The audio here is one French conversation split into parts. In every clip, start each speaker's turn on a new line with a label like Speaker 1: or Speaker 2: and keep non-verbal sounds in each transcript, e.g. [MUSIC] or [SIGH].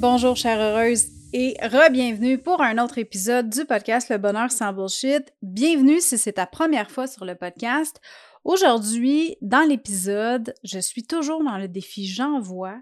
Speaker 1: Bonjour chère heureuse et re-bienvenue pour un autre épisode du podcast Le Bonheur sans Bullshit. Bienvenue si c'est ta première fois sur le podcast. Aujourd'hui, dans l'épisode, je suis toujours dans le défi J'envoie.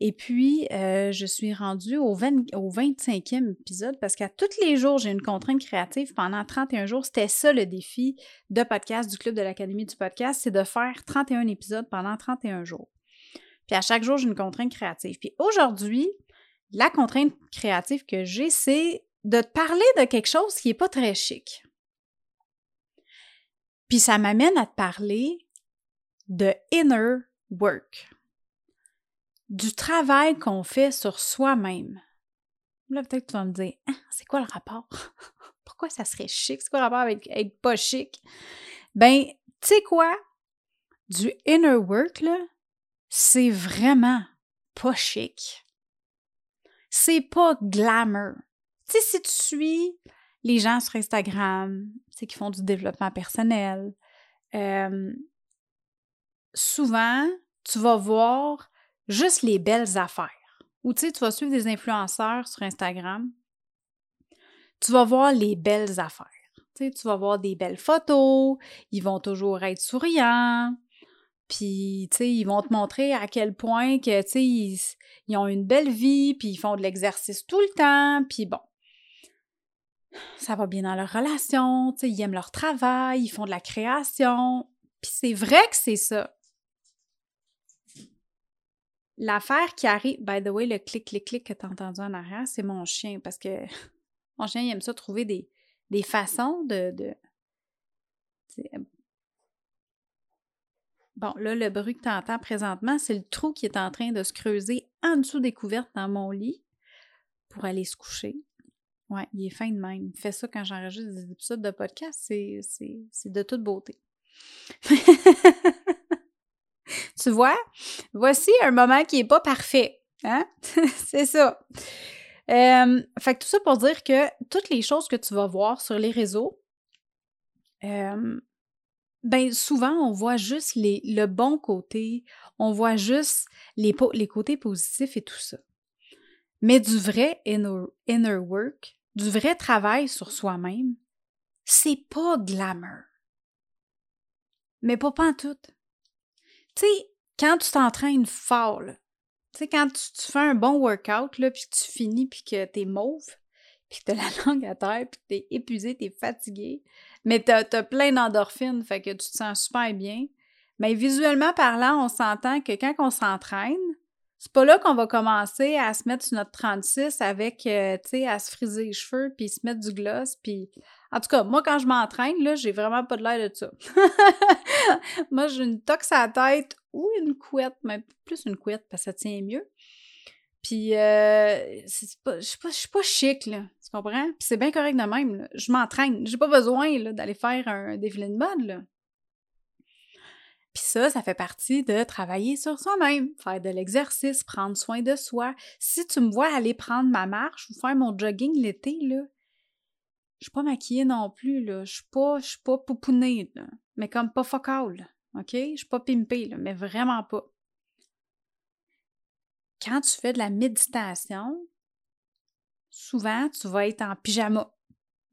Speaker 1: Et puis, euh, je suis rendue au, 25e épisode parce qu'à tous les jours, j'ai une contrainte créative pendant 31 jours. C'était ça le défi de podcast du Club de l'Académie du podcast, c'est de faire 31 épisodes pendant 31 jours. Puis à chaque jour, j'ai une contrainte créative. Puis aujourd'hui, la contrainte créative que j'ai, c'est de te parler de quelque chose qui n'est pas très chic. Puis ça m'amène à te parler de inner work, du travail qu'on fait sur soi-même. Là, peut-être que tu vas me dire, hein, c'est quoi le rapport? [LAUGHS] Pourquoi ça serait chic? C'est quoi le rapport avec être pas chic? Ben, tu sais quoi? Du inner work, là, c'est vraiment pas chic c'est pas glamour. Tu sais, si tu suis les gens sur Instagram, c'est qui font du développement personnel, euh, souvent, tu vas voir juste les belles affaires. Ou tu sais, tu vas suivre des influenceurs sur Instagram, tu vas voir les belles affaires. Tu sais, tu vas voir des belles photos, ils vont toujours être souriants, puis, tu sais, ils vont te montrer à quel point que, tu sais, ils, ont une belle vie, puis ils font de l'exercice tout le temps, puis bon. Ça va bien dans leur relation, tu sais, ils aiment leur travail, ils font de la création. Puis c'est vrai que c'est ça. L'affaire qui arrive, by the way, le clic, clic, clic que tu as entendu en arrière, c'est mon chien, parce que [LAUGHS] mon chien, il aime ça trouver des, des façons de, de Bon, là, le bruit que tu entends présentement, c'est le trou qui est en train de se creuser en dessous des couvertes dans mon lit pour aller se coucher. Ouais, il est fin de même. Il fait ça quand j'enregistre des épisodes de podcast, c'est, de toute beauté. [LAUGHS] tu vois? Voici un moment qui n'est pas parfait. Hein? [LAUGHS] c'est ça. Euh, fait que tout ça pour dire que toutes les choses que tu vas voir sur les réseaux, euh, ben souvent, on voit juste le bon côté, on voit juste les, les côtés positifs et tout ça. Mais du vrai inner, work, du vrai travail sur soi-même, c'est pas glamour. Mais pas tout. Tu sais, quand tu t'entraînes fort, tu sais, quand tu, fais un bon workout, là, puis tu finis, puis que t'es mauve, puis que t'as la [LAUGHS] langue à terre, puis que t'es épuisé, t'es fatigué, mais t'as as plein d'endorphines, fait que tu te sens super bien. Mais visuellement parlant, on s'entend que quand on s'entraîne, c'est pas là qu'on va commencer à se mettre sur notre 36 avec, euh, tu sais, à se friser les cheveux, puis se mettre du gloss, puis... En tout cas, moi, quand je m'entraîne, là, j'ai vraiment pas de l'air de ça. [LAUGHS] moi, j'ai une tox à la tête ou une couette, mais plus une couette, parce que ça tient mieux. Puis, euh, je suis pas, pas, chic, là. Tu comprends? Puis c'est bien correct de même. Je m'entraîne. J'ai pas besoin, d'aller faire un défilé de mode, là. Puis ça, ça fait partie de travailler sur soi-même, faire de l'exercice, prendre soin de soi. Si tu me vois aller prendre ma marche ou faire mon jogging l'été, là, je suis pas maquillée non plus, là. Je suis pas, je suis pas poupounée. Mais comme pas focal, OK? Je suis pas pimpée, mais vraiment pas quand tu fais de la méditation, souvent, tu vas être en pyjama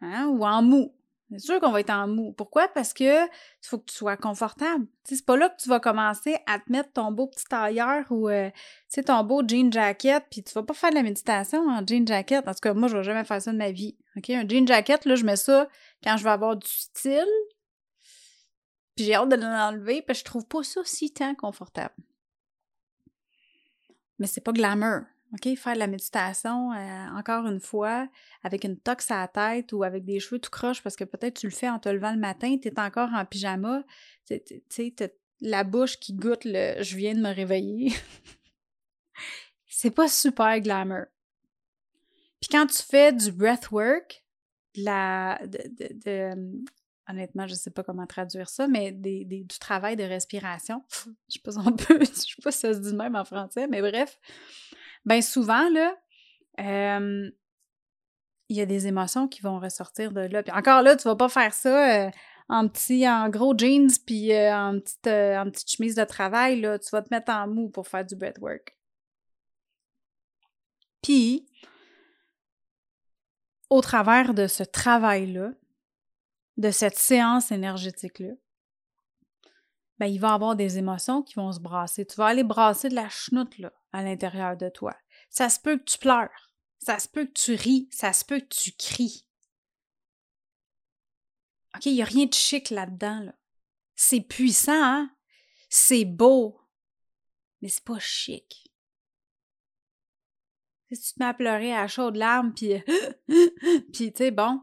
Speaker 1: hein, ou en mou. C'est sûr qu'on va être en mou. Pourquoi? Parce que il faut que tu sois confortable. C'est pas là que tu vas commencer à te mettre ton beau petit tailleur ou euh, ton beau jean jacket, puis tu vas pas faire de la méditation en jean jacket. En tout cas, moi, je vais jamais faire ça de ma vie. OK? Un jean jacket, là, je mets ça quand je vais avoir du style. Puis j'ai hâte de l'enlever, que je trouve pas ça si tant confortable. Mais c'est pas glamour. OK? Faire de la méditation, euh, encore une fois, avec une tox à la tête ou avec des cheveux tout croche parce que peut-être tu le fais en te levant le matin, tu es encore en pyjama, tu sais, la bouche qui goûte le je viens de me réveiller. [LAUGHS] c'est pas super glamour. Puis quand tu fais du breathwork, la, de, hum, honnêtement, je sais pas comment traduire ça, mais du travail de respiration, je sais pas si [LAUGHS] je sais pas si ça se dit même en français, mais bref, ben souvent, là, il y a des émotions qui vont ressortir de là. Puis encore là, tu vas pas faire ça euh, en petit, en gros jeans, puis euh, en, petite, euh, en petite chemise de travail, là. Tu vas te mettre en mou pour faire du breathwork. Puis, au travers de ce travail-là, de cette séance énergétique-là, ben, il va y avoir des émotions qui vont se brasser. Tu vas aller brasser de la chenoute là, à l'intérieur de toi. Ça se peut que tu pleures, ça se peut que tu ris, ça se peut que tu cries. OK, il n'y a rien de chic là-dedans. Là. C'est puissant, hein? C'est beau, mais c'est pas chic. Si tu te mets à pleurer à chaudes larmes, puis, [LAUGHS] puis tu sais, bon,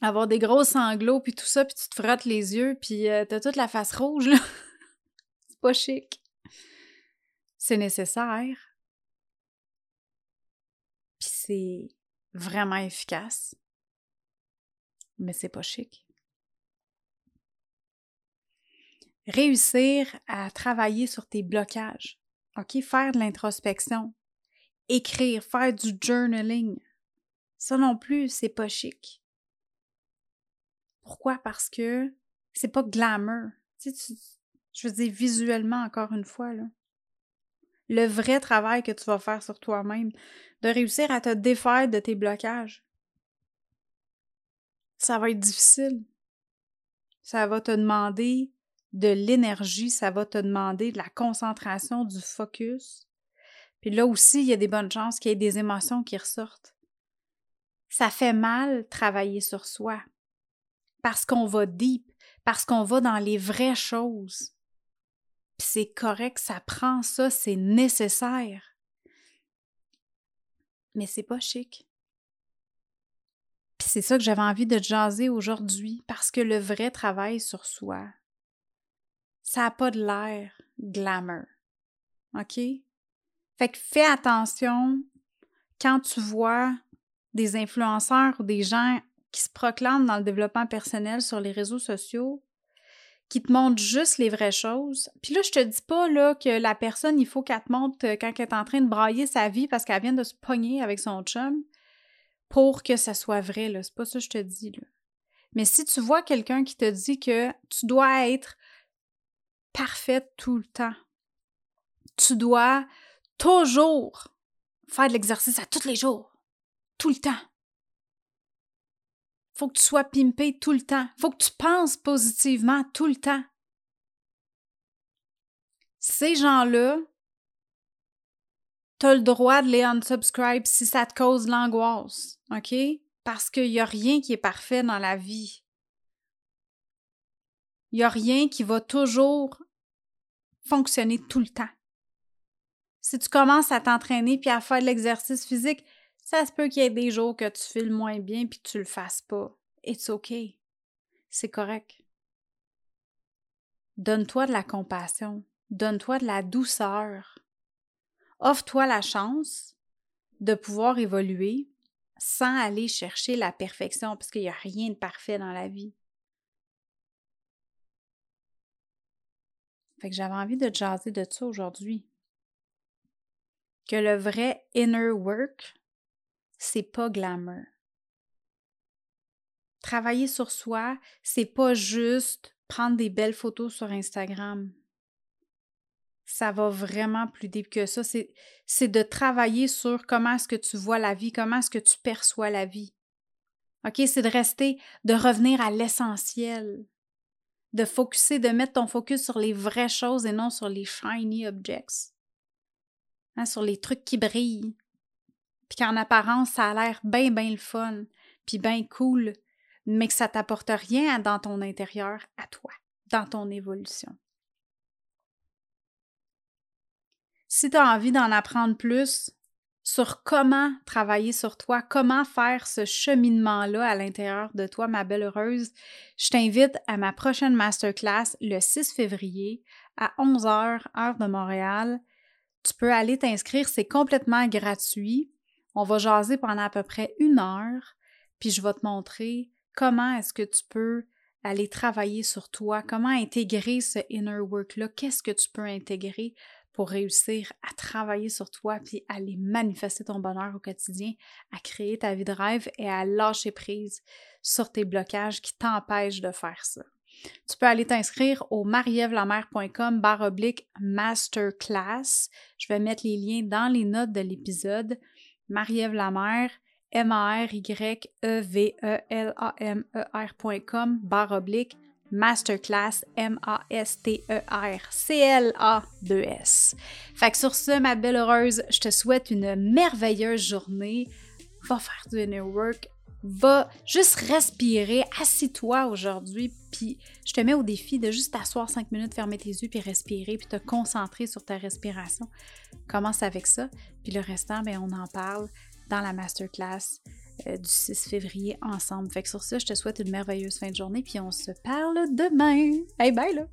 Speaker 1: avoir des gros sanglots, puis tout ça, puis tu te frottes les yeux, puis euh, t'as toute la face rouge, là. [LAUGHS] c'est pas chic. C'est nécessaire. Puis c'est vraiment efficace. Mais c'est pas chic. Réussir à travailler sur tes blocages. OK? Faire de l'introspection. Écrire, faire du journaling. Ça non plus, c'est pas chic. Pourquoi? Parce que c'est pas glamour. Je veux dire, visuellement, encore une fois, le vrai travail que tu vas faire sur toi-même, de réussir à te défaire de tes blocages. Ça va être difficile. Ça va te demander de l'énergie, ça va te demander de la concentration, du focus. Puis là aussi, il y a des bonnes chances qu'il y ait des émotions qui ressortent. Ça fait mal travailler sur soi parce qu'on va deep, parce qu'on va dans les vraies choses c'est correct, ça prend ça, c'est nécessaire. Mais c'est pas chic. Puis c'est ça que j'avais envie de jaser aujourd'hui, parce que le vrai travail sur soi, ça n'a pas de l'air glamour. OK? Fait que fais attention quand tu vois des influenceurs ou des gens qui se proclament dans le développement personnel sur les réseaux sociaux, qui te montre juste les vraies choses. Puis là, je te dis pas que la personne, il faut qu'elle te montre euh, quand elle est en train de brailler sa vie parce qu'elle vient de se pogner avec son chum pour que ça soit vrai. Là. C'est pas ça que je te dis. Mais si tu vois quelqu'un qui te dit que tu dois être parfaite tout le temps, tu dois toujours faire de l'exercice à tous les jours, tout le temps faut que tu sois pimpé tout le temps. faut que tu penses positivement tout le temps. Ces gens-là, tu as le droit de les unsubscribe si ça te cause l'angoisse, OK? Parce qu'il n'y a rien qui est parfait dans la vie. Il n'y a rien qui va toujours fonctionner tout le temps. Si tu commences à t'entraîner puis à faire de l'exercice physique, ça se peut qu'il y ait des jours que tu files moins bien puis que tu le fasses pas. It's okay. C'est correct. Donne-toi de la compassion. Donne-toi de la douceur. Offre-toi la chance de pouvoir évoluer sans aller chercher la perfection, parce qu'il n'y a rien de parfait dans la vie. Fait que j'avais envie de jaser de ça aujourd'hui. Que le vrai inner work, c'est pas glamour. Travailler sur soi, c'est pas juste prendre des belles photos sur Instagram. Ça va vraiment plus deep que ça. C'est de travailler sur comment est-ce que tu vois la vie, comment est-ce que tu perçois la vie. OK? C'est de rester, de revenir à l'essentiel. De focuser, de mettre ton focus sur les vraies choses et non sur les shiny objects. Hein, sur les trucs qui brillent, puis qu'en apparence, ça a l'air bien, bien le fun. puis bien cool, mais que ça t'apporte rien dans ton intérieur à toi, dans ton évolution. Si tu as envie d'en apprendre plus sur comment travailler sur toi, comment faire ce cheminement-là à l'intérieur de toi, ma belle heureuse, je t'invite à ma prochaine masterclass le 6 février à 11h, heure de Montréal. Tu peux aller t'inscrire, c'est complètement gratuit. On va jaser pendant à peu près une heure, puis je vais te montrer comment est-ce que tu peux aller travailler sur toi, comment intégrer ce inner work-là, qu'est-ce que tu peux intégrer pour réussir à travailler sur toi, puis aller manifester ton bonheur au quotidien, à créer ta vie de rêve et à lâcher prise sur tes blocages qui t'empêchent de faire ça. Tu peux aller t'inscrire au marievlamer.com barre oblique masterclass. Je vais mettre les liens dans les notes de l'épisode. Marie-Ève Lamère, M-A-R-Y-E-V-E-L-A-M-E-R.com barre oblique masterclass M-A-S-T-E-R-C-L-A-2-S. Fait que sur ce, ma belle heureuse, je te souhaite une merveilleuse journée. Va faire du inner work, va juste respirer, assis-toi aujourd'hui, puis je te mets au défi de juste t'asseoir cinq minutes, fermer tes yeux, puis respirer, puis te concentrer sur ta respiration. Commence avec ça, puis le restant, bien, on en parle dans la masterclass euh, du 6 février ensemble. Fait que sur ça, je te souhaite une merveilleuse fin de journée, puis on se parle demain. Hey, bye là!